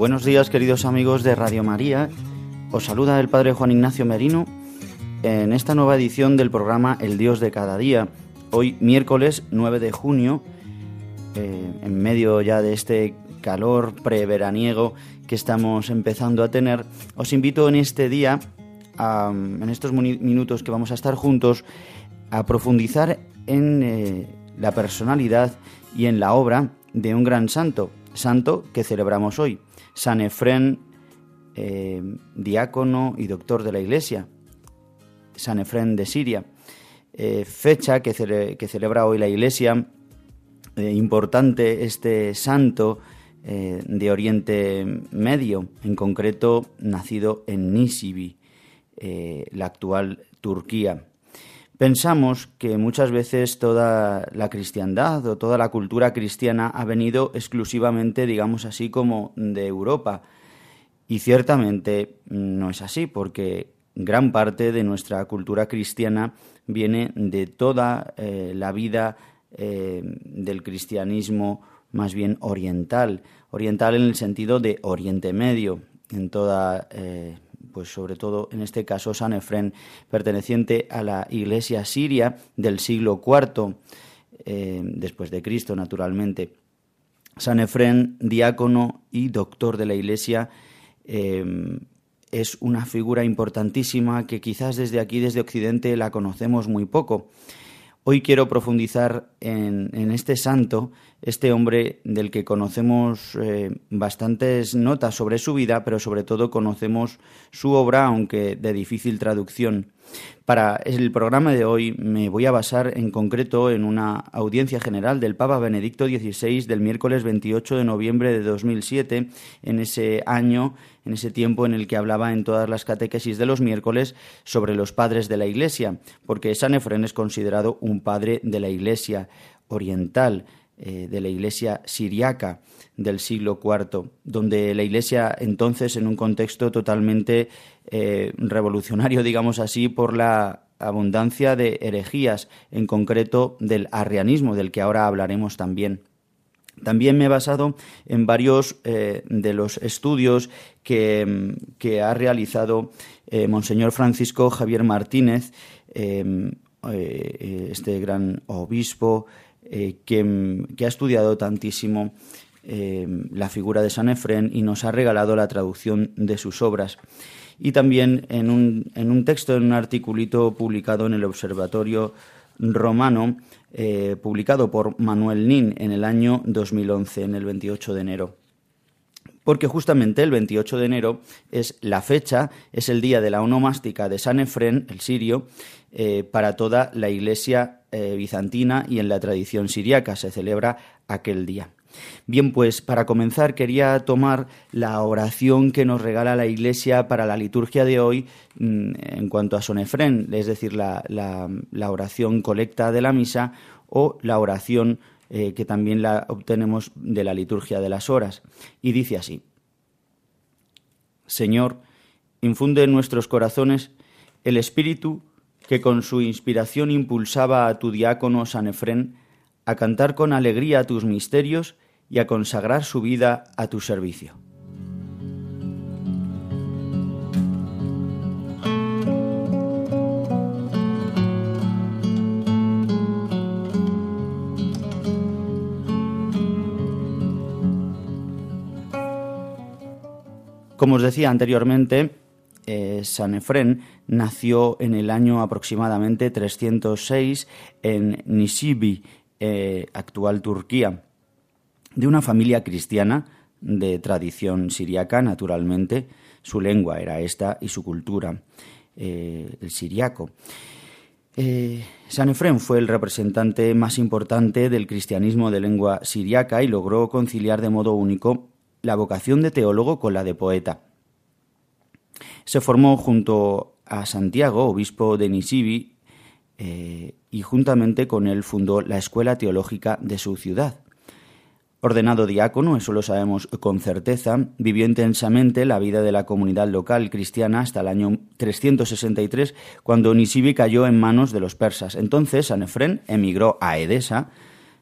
Buenos días queridos amigos de Radio María, os saluda el Padre Juan Ignacio Merino en esta nueva edición del programa El Dios de cada día, hoy miércoles 9 de junio, eh, en medio ya de este calor preveraniego que estamos empezando a tener, os invito en este día, en estos minutos que vamos a estar juntos, a profundizar en eh, la personalidad y en la obra de un gran santo, santo que celebramos hoy. San Efrén, eh, diácono y doctor de la Iglesia, San Efrén de Siria, eh, fecha que, celebra hoy la Iglesia, eh, importante este santo de Oriente Medio, en concreto nacido en Nisibi, la actual Turquía. Pensamos que muchas veces toda la cristiandad o toda la cultura cristiana ha venido exclusivamente, digamos así, como de Europa. Y ciertamente no es así, porque gran parte de nuestra cultura cristiana viene de toda eh, la vida eh, del cristianismo más bien oriental, oriental en el sentido de Oriente Medio, en toda eh, pues sobre todo en este caso San Efrén, perteneciente a la iglesia siria del siglo IV, eh, después de Cristo, naturalmente. San Efrén, diácono y doctor de la iglesia, eh, es una figura importantísima que quizás desde aquí, desde Occidente, la conocemos muy poco. Hoy quiero profundizar en, este santo, este hombre del que conocemos eh, bastantes notas sobre su vida, pero sobre todo conocemos su obra, aunque de difícil traducción. Para el programa de hoy me voy a basar en concreto en una audiencia general del Papa Benedicto XVI del miércoles 28 de noviembre de 2007, en ese año, en ese tiempo en el que hablaba en todas las catequesis de los miércoles sobre los padres de la Iglesia, porque San Efrén es considerado un padre de la Iglesia oriental, eh, de la Iglesia siriaca del siglo IV, donde la Iglesia entonces, en un contexto totalmente eh, revolucionario, digamos así, por la abundancia de herejías, en concreto del arrianismo, del que ahora hablaremos también. También me he basado en varios eh, de los estudios que, ha realizado Monseñor Francisco Javier Martínez, este gran obispo que, que, ha estudiado tantísimo Em, la figura de San Efrén y nos ha regalado la traducción de sus obras. Y también en un, en un texto, en un articulito publicado en el Observatorio Romano, eh, publicado por Manuel Nin en el año 2011, en el 28 de enero. Porque justamente el 28 de enero es la fecha, es el día de la onomástica de San Efrén, el sirio, eh, para toda la iglesia eh, bizantina y en la tradición siriaca se celebra aquel día. Bien, pues para comenzar quería tomar la oración que nos regala la Iglesia para la liturgia de hoy mm, en cuanto a Sonefren, es decir, la, oración colecta de la misa o la oración eh, que también la obtenemos de la liturgia de las horas. Y dice así, Señor, infunde en nuestros corazones el espíritu que con su inspiración impulsaba a tu diácono San Efrén a cantar con alegría tus misterios y a consagrar su vida a tu servicio. Como os decía anteriormente, eh, San Efrén nació en el año aproximadamente 306 en Nisibi, eh, actual Turquía, de una familia cristiana de tradición siriaca, naturalmente. Su lengua era esta y su cultura, eh, el siriaco. San Efrén fue el representante más importante del cristianismo de lengua siriaca y logró conciliar de modo único la vocación de teólogo con la de poeta. Se formó junto a Santiago, obispo de Nisibi, eh, y juntamente con él fundó la escuela teológica de su ciudad. Ordenado diácono, eso lo sabemos con certeza, vivió intensamente la vida de la comunidad local cristiana hasta el año 363, cuando Nisibi cayó en manos de los persas. Entonces San Efrén emigró a Edesa,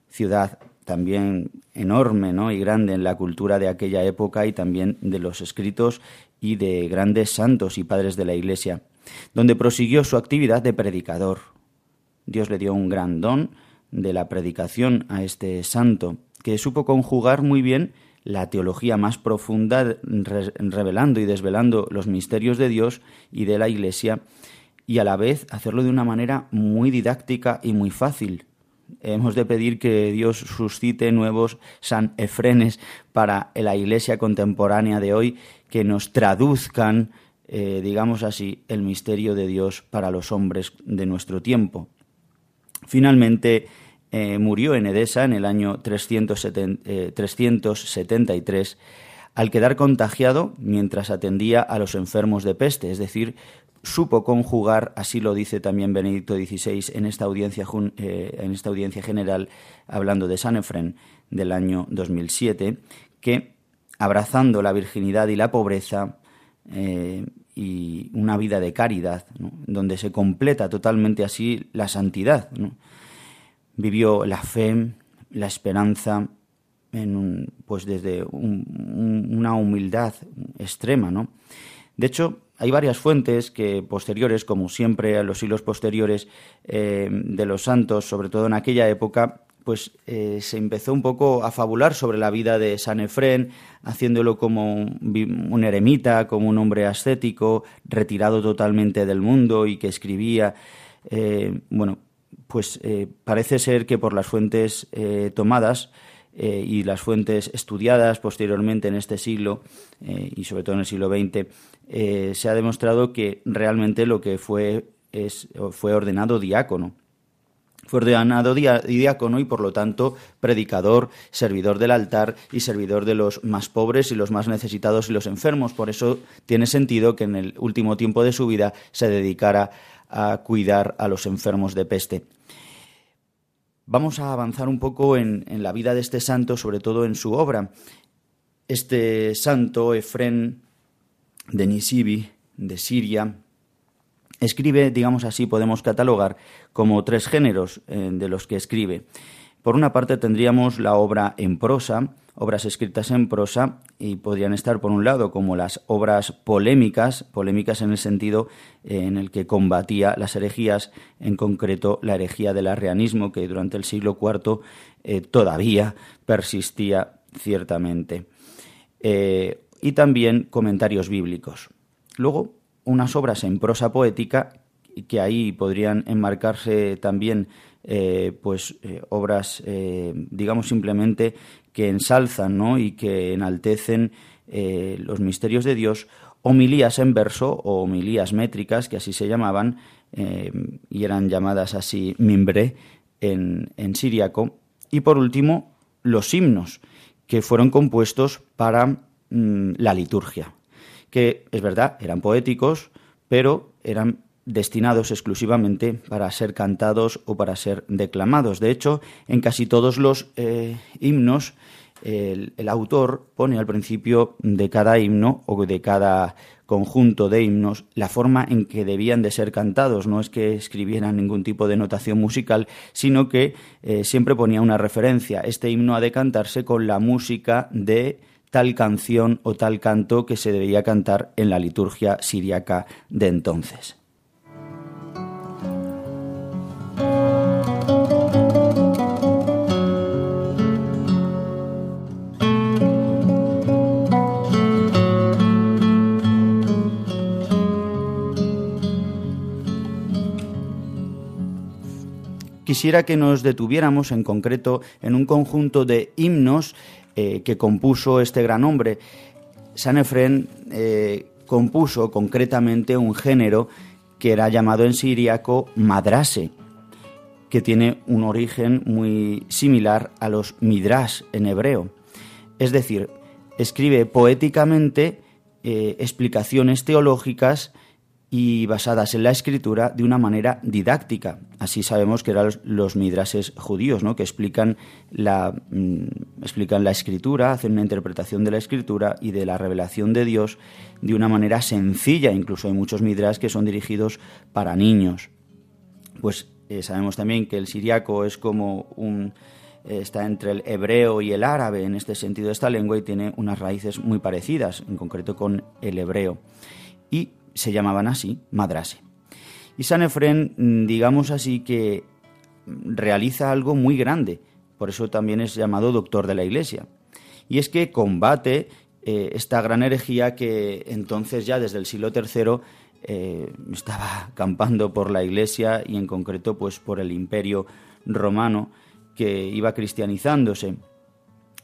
ciudad también enorme ¿no? y grande en la cultura de aquella época y también de los escritos y de grandes santos y padres de la Iglesia, donde prosiguió su actividad de predicador. Dios le dio un gran don de la predicación a este santo que supo conjugar muy bien la teología más profunda, revelando y desvelando los misterios de Dios y de la Iglesia, y a la vez hacerlo de una manera muy didáctica y muy fácil. Hemos de pedir que Dios suscite nuevos San Efrenes para la Iglesia contemporánea de hoy, que nos traduzcan, eh, digamos así, el misterio de Dios para los hombres de nuestro tiempo. Finalmente, eh, murió en Edesa en el año 373 eh, al quedar contagiado mientras atendía a los enfermos de peste, es decir, supo conjugar, así lo dice también Benedicto XVI en esta audiencia, eh, en esta audiencia general, hablando de San Efren del año 2007, que abrazando la virginidad y la pobreza y una vida de caridad, donde se completa totalmente así la santidad. vivió la fe, la esperanza, en pues desde una humildad extrema, ¿no? De hecho, hay varias fuentes que posteriores, como siempre a los siglos posteriores eh, de los santos, sobre todo en aquella época, pues eh, se empezó un poco a fabular sobre la vida de San Efrén, haciéndolo como un, eremita, como un hombre ascético, retirado totalmente del mundo y que escribía, eh, bueno, pues parece ser que por las fuentes tomadas y las fuentes estudiadas posteriormente en este siglo y sobre todo en el siglo XX, se ha demostrado que realmente lo que fue fue ordenado diácono. Fue ordenado diácono y por lo tanto predicador, servidor del altar y servidor de los más pobres y los más necesitados y los enfermos. Por eso tiene sentido que en el último tiempo de su vida se dedicara a cuidar a los enfermos de peste. Vamos a avanzar un poco en, la vida de este santo, sobre todo en su obra. Este santo, Efren de Nisibi, de Siria, escribe, digamos así, podemos catalogar como tres géneros eh, de los que escribe. Por una parte tendríamos la obra en prosa, obras escritas en prosa, y podrían estar por un lado como las obras polémicas, polémicas en el sentido eh, en el que combatía las herejías, en concreto la herejía del arrianismo, que durante el siglo IV eh, todavía persistía ciertamente. Y también comentarios bíblicos. Luego, unas obras en prosa poética, que ahí podrían enmarcarse también eh, pues eh, obras, eh, digamos simplemente, que ensalzan ¿no? y que enaltecen los misterios de Dios, homilías en verso o homilías métricas, que así se llamaban, y eran llamadas así mimbre en, en siriaco, y por último, los himnos, que fueron compuestos para mm, la liturgia, que es verdad, eran poéticos, pero eran destinados exclusivamente para ser cantados o para ser declamados. De hecho, en casi todos los eh, himnos, el, autor pone al principio de cada himno o de cada conjunto de himnos la forma en que debían de ser cantados. No es que escribieran ningún tipo de notación musical, sino que eh, siempre ponía una referencia. Este himno ha de cantarse con la música de tal canción o tal canto que se debía cantar en la liturgia siriaca de entonces. quisiera que nos detuviéramos en concreto en un conjunto de himnos eh, que compuso este gran hombre. San Efren eh, compuso concretamente un género que era llamado en siríaco madrase, que tiene un origen muy similar a los midrash en hebreo. Es decir, escribe poéticamente eh, explicaciones teológicas y basadas en la escritura de una manera didáctica. Así sabemos que eran los, midrases judíos, ¿no? que explican la, mm, explican la escritura, hacen una interpretación de la escritura y de la revelación de Dios de una manera sencilla. Incluso hay muchos midras que son dirigidos para niños. Pues eh, sabemos también que el siriaco es como un eh, está entre el hebreo y el árabe en este sentido de esta lengua y tiene unas raíces muy parecidas, en concreto con el hebreo. Y se llamaban así, madrase. Y San Efren, mm, digamos así, que realiza algo muy grande, por eso también es llamado doctor de la Iglesia. Y es que combate eh, esta gran herejía que entonces ya desde el siglo III eh, estaba campando por la Iglesia y en concreto pues por el imperio romano que iba cristianizándose.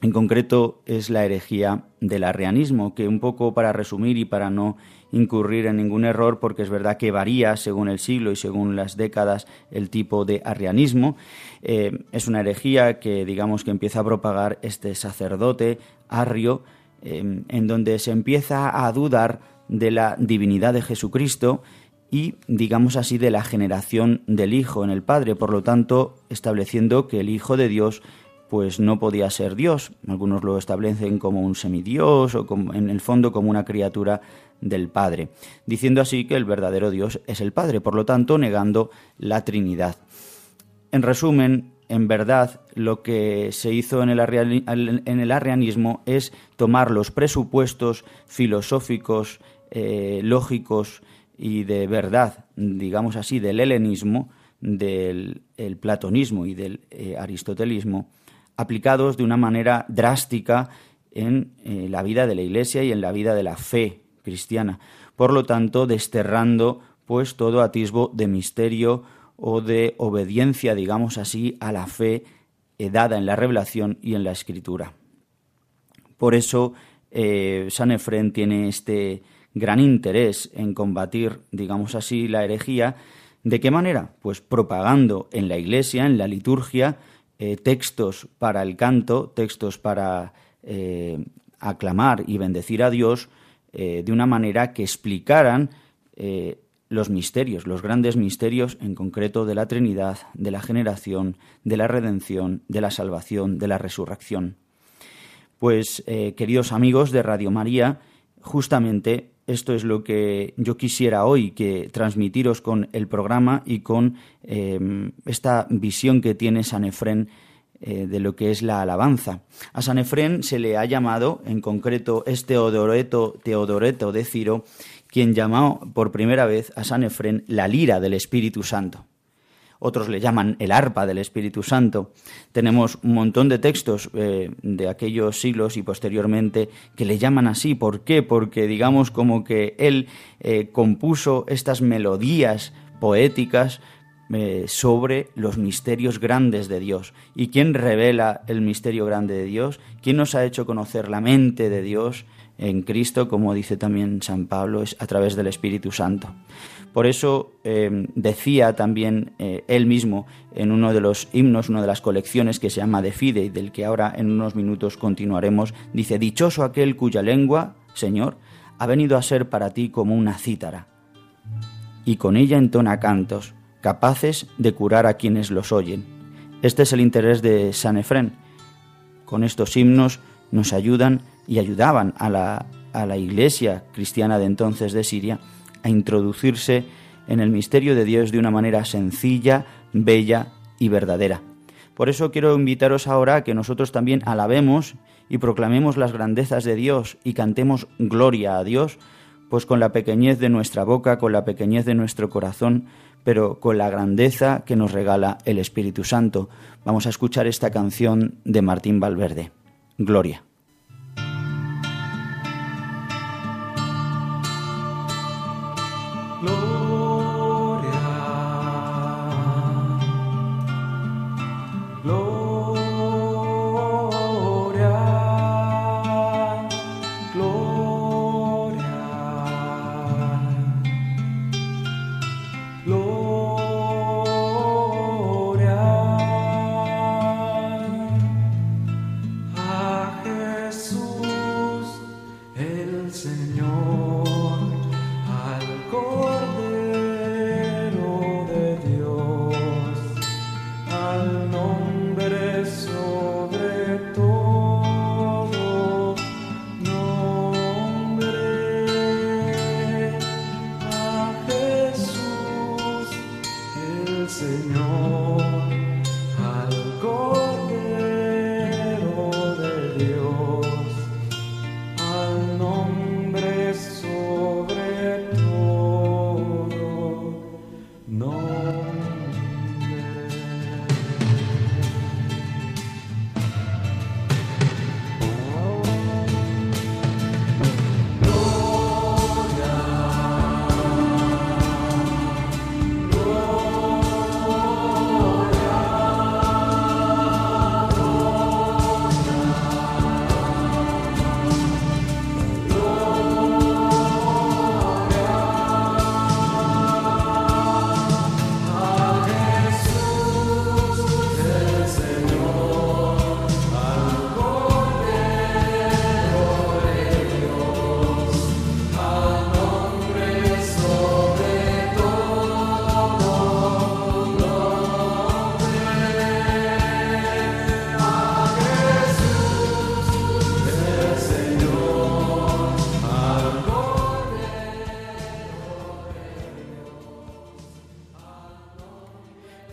En concreto es la herejía del arrianismo, que un poco para resumir y para no incurrir en ningún error, porque es verdad que varía según el siglo y según las décadas el tipo de arrianismo, eh, es una herejía que digamos que empieza a propagar este sacerdote arrio, eh, en donde se empieza a dudar de la divinidad de Jesucristo y, digamos así, de la generación del Hijo en el Padre, por lo tanto, estableciendo que el Hijo de Dios pues no podía ser Dios. Algunos lo establecen como un semidios o como, en el fondo como una criatura del Padre, diciendo así que el verdadero Dios es el Padre, por lo tanto negando la Trinidad. En resumen, en verdad, lo que se hizo en el, arrianismo es tomar los presupuestos filosóficos, eh, lógicos y de verdad, digamos así, del helenismo, del platonismo y del eh, aristotelismo, aplicados de una manera drástica en eh, la vida de la Iglesia y en la vida de la fe cristiana. Por lo tanto, desterrando pues todo atisbo de misterio o de obediencia, digamos así, a la fe eh, dada en la revelación y en la escritura. Por eso eh, San Efren tiene este gran interés en combatir, digamos así, la herejía. ¿De qué manera? Pues propagando en la iglesia, en la liturgia, eh, textos para el canto, textos para eh, aclamar y bendecir a Dios eh, de una manera que explicaran los misterios, los grandes misterios en concreto de la Trinidad, de la generación, de la redención, de la salvación, de la resurrección. Pues, queridos amigos de Radio María, justamente esto es lo que yo quisiera hoy que transmitiros con el programa y con em, esta visión que tiene San Efrén eh, de lo que es la alabanza. A San Efrén se le ha llamado, en concreto, este Teodoreto, Teodoreto de Ciro, quien llamó por primera vez a San Efrén la lira del Espíritu Santo otros le llaman el arpa del Espíritu Santo. Tenemos un montón de textos eh, de aquellos siglos y posteriormente que le llaman así. ¿Por qué? Porque digamos como que él eh, compuso estas melodías poéticas eh, sobre los misterios grandes de Dios. ¿Y quién revela el misterio grande de Dios? ¿Quién nos ha hecho conocer la mente de Dios en Cristo, como dice también San Pablo, es a través del Espíritu Santo? Por eso eh, decía también eh, él mismo en uno de los himnos, una de las colecciones que se llama De Fide y del que ahora en unos minutos continuaremos, dice, Dichoso aquel cuya lengua, Señor, ha venido a ser para ti como una cítara, y con ella entona cantos, capaces de curar a quienes los oyen. Este es el interés de San Efrén. Con estos himnos nos ayudan y ayudaban a la, a la iglesia cristiana de entonces de Siria a introducirse en el misterio de Dios de una manera sencilla, bella y verdadera. Por eso quiero invitaros ahora a que nosotros también alabemos y proclamemos las grandezas de Dios y cantemos gloria a Dios, pues con la pequeñez de nuestra boca, con la pequeñez de nuestro corazón, pero con la grandeza que nos regala el Espíritu Santo. Vamos a escuchar esta canción de Martín Valverde. Gloria.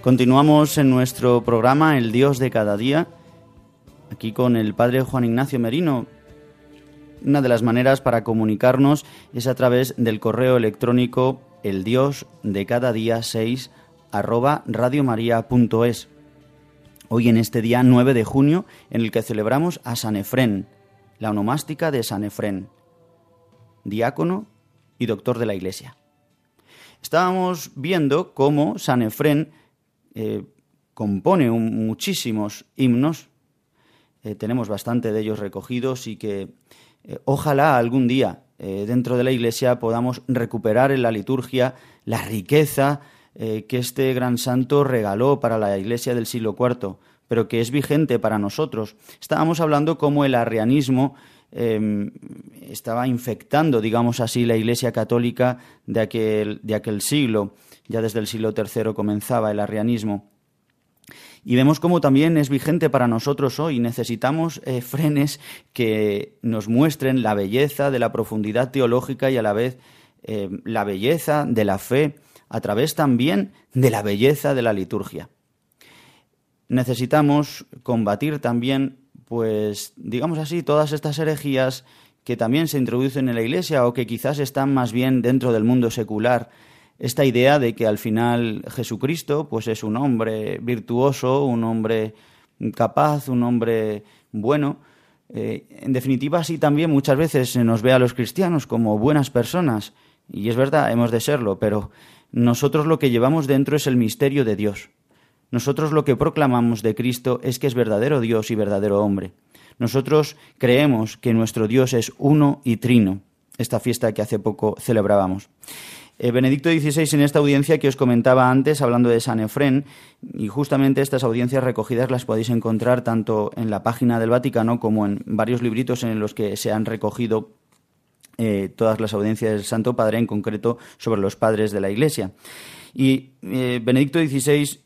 Continuamos en nuestro programa El Dios de cada día, aquí con el Padre Juan Ignacio Merino. Una de las maneras para comunicarnos es a través del correo electrónico el Dios de cada día 6 arroba radiomaria.es. Hoy en este día 9 de junio en el que celebramos a San Efrén, la onomástica de San Efrén, diácono y doctor de la Iglesia. Estábamos viendo cómo San Efrén eh, compone muchísimos himnos, eh, tenemos bastante de ellos recogidos y que eh, ojalá algún día dentro de la Iglesia podamos recuperar en la liturgia la riqueza que este gran santo regaló para la Iglesia del siglo IV, pero que es vigente para nosotros. Estábamos hablando cómo el arrianismo em, estaba infectando, digamos así, la Iglesia católica de aquel, de aquel siglo ya desde el siglo III comenzaba el arrianismo. Y vemos cómo también es vigente para nosotros hoy. Necesitamos eh, frenes que nos muestren la belleza de la profundidad teológica y a la vez eh, la belleza de la fe, a través también de la belleza de la liturgia. Necesitamos combatir también, pues, digamos así, todas estas herejías que también se introducen en la Iglesia o que quizás están más bien dentro del mundo secular esta idea de que al final Jesucristo pues es un hombre virtuoso, un hombre capaz, un hombre bueno. Eh, en definitiva, así también muchas veces se nos ve a los cristianos como buenas personas, y es verdad, hemos de serlo, pero nosotros lo que llevamos dentro es el misterio de Dios. Nosotros lo que proclamamos de Cristo es que es verdadero Dios y verdadero hombre. Nosotros creemos que nuestro Dios es uno y trino, esta fiesta que hace poco celebrábamos. Eh, Benedicto XVI en esta audiencia que os comentaba antes, hablando de San Efrén, y justamente estas audiencias recogidas las podéis encontrar tanto en la página del Vaticano como en varios libritos en los que se han recogido eh, todas las audiencias del Santo Padre, en concreto sobre los padres de la Iglesia. Y eh, Benedicto XVI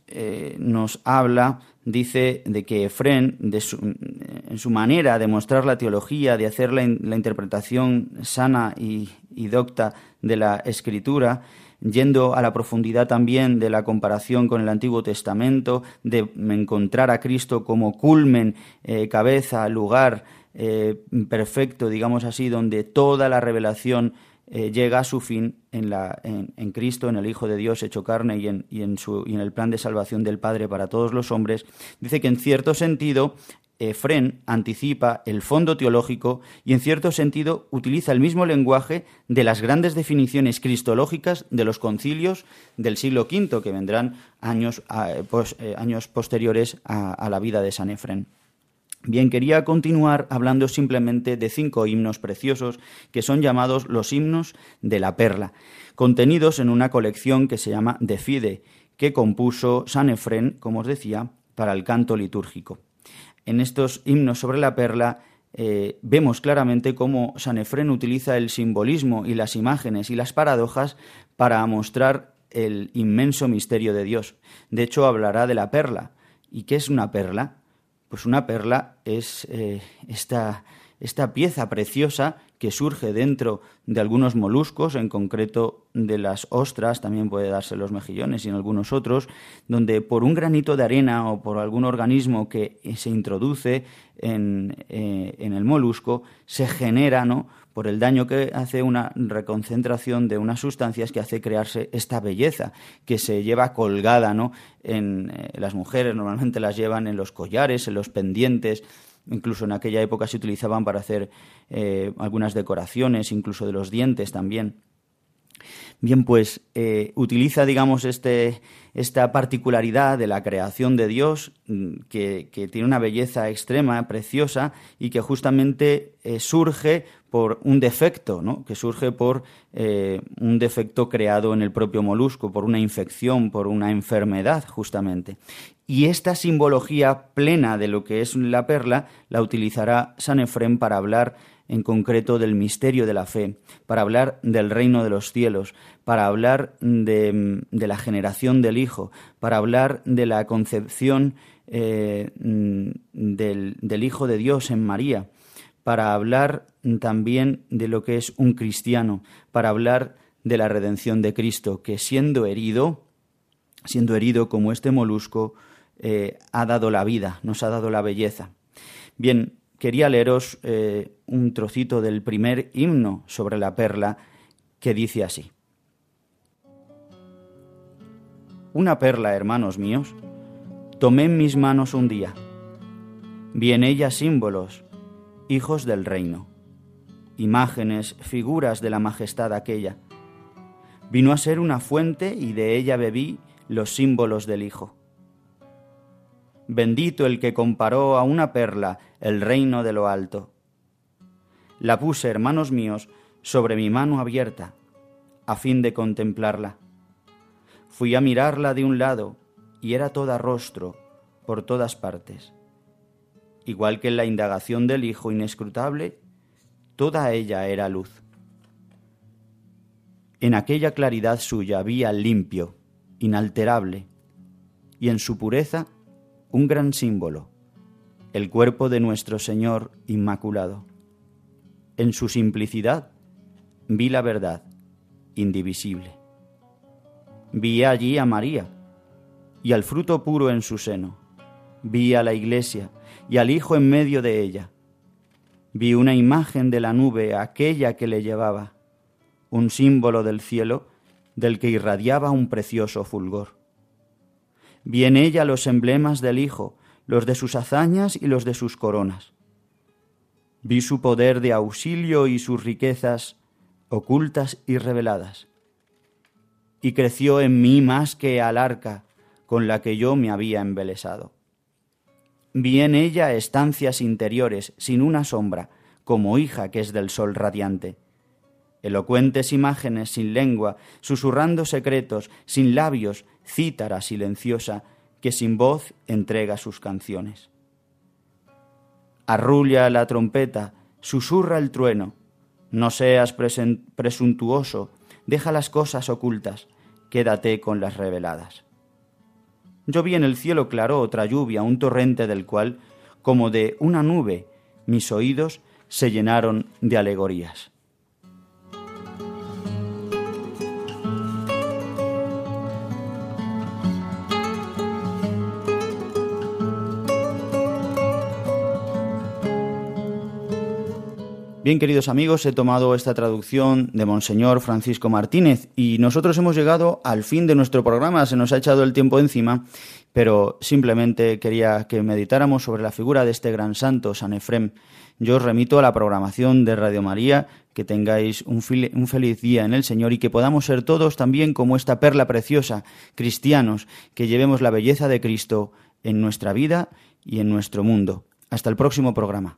nos habla dice de que Efrén, en su manera de mostrar la teología, de hacer la, interpretación sana y, docta de la escritura, yendo a la profundidad también de la comparación con el Antiguo Testamento, de encontrar a Cristo como culmen, eh, cabeza, lugar eh, perfecto, digamos así, donde toda la revelación eh, llega a su fin en, la, en, Cristo, en el Hijo de Dios hecho carne y en, y en, su, y en el plan de salvación del Padre para todos los hombres, dice que en cierto sentido Efrén anticipa el fondo teológico y en cierto sentido utiliza el mismo lenguaje de las grandes definiciones cristológicas de los concilios del siglo V, que vendrán años, eh, años posteriores a, a la vida de San Efrén. Bien, quería continuar hablando simplemente de cinco himnos preciosos que son llamados los himnos de la perla, contenidos en una colección que se llama De Fide, que compuso San Efrén, como os decía, para el canto litúrgico. En estos himnos sobre la perla eh, vemos claramente cómo San Efrén utiliza el simbolismo y las imágenes y las paradojas para mostrar el inmenso misterio de Dios. De hecho, hablará de la perla. ¿Y qué es una perla? Pues una perla es eh, esta, esta pieza preciosa que surge dentro de algunos moluscos, en concreto de las ostras, también puede darse los mejillones y en algunos otros, donde por un granito de arena o por algún organismo que se introduce en, eh, en el molusco, se genera ¿no? Por el daño que hace una reconcentración de unas sustancias que hace crearse esta belleza que se lleva colgada ¿no? en eh, las mujeres normalmente las llevan en los collares en los pendientes incluso en aquella época se utilizaban para hacer eh, algunas decoraciones incluso de los dientes también Bien, pues eh, utiliza, digamos, este, esta particularidad de la creación de Dios, mm, que, tiene una belleza extrema, preciosa, y que justamente eh, surge por un defecto, ¿no? que surge por eh, un defecto creado en el propio molusco, por una infección, por una enfermedad, justamente. Y esta simbología plena de lo que es la perla la utilizará San Efrén para hablar en concreto del misterio de la fe, para hablar del reino de los cielos, para hablar de, la generación del Hijo, para hablar de la concepción eh, del, Hijo de Dios en María, para hablar también de lo que es un cristiano, para hablar de la redención de Cristo, que siendo herido, siendo herido como este molusco, eh, ha dado la vida, nos ha dado la belleza. Bien, quería leeros eh, un trocito del primer himno sobre la perla que dice así. Una perla, hermanos míos, tomé en mis manos un día. Vi en ella símbolos, hijos del reino, imágenes, figuras de la majestad aquella. Vino a ser una fuente y de ella bebí los símbolos del Hijo. Bendito el que comparó a una perla el reino de lo alto. La puse, hermanos míos, sobre mi mano abierta, a fin de contemplarla. Fui a mirarla de un lado, y era toda rostro, por todas partes. Igual que en la indagación del Hijo inescrutable, toda ella era luz. En aquella claridad suya había limpio, inalterable, y en su pureza un gran símbolo, el cuerpo de nuestro Señor Inmaculado. En su simplicidad vi la verdad, indivisible. Vi allí a María y al fruto puro en su seno. Vi a la iglesia y al Hijo en medio de ella. Vi una imagen de la nube, aquella que le llevaba, un símbolo del cielo del que irradiaba un precioso fulgor. Vi en ella los emblemas del Hijo, los de sus hazañas y los de sus coronas. Vi su poder de auxilio y sus riquezas ocultas y reveladas. Y creció en mí más que al arca con la que yo me había embelesado. Vi en ella estancias interiores, sin una sombra, como hija que es del sol radiante elocuentes imágenes sin lengua, susurrando secretos, sin labios, cítara silenciosa, que sin voz entrega sus canciones. Arrulla la trompeta, susurra el trueno, no seas presuntuoso, deja las cosas ocultas, quédate con las reveladas. Yo vi en el cielo claro otra lluvia, un torrente del cual, como de una nube, mis oídos se llenaron de alegorías. Bien, queridos amigos, he tomado esta traducción de Monseñor Francisco Martínez y nosotros hemos llegado al fin de nuestro programa, se nos ha echado el tiempo encima, pero simplemente quería que meditáramos sobre la figura de este gran santo, San Efrem. Yo os remito a la programación de Radio María, que tengáis un, un feliz día en el Señor y que podamos ser todos también como esta perla preciosa, cristianos, que llevemos la belleza de Cristo en nuestra vida y en nuestro mundo. Hasta el próximo programa.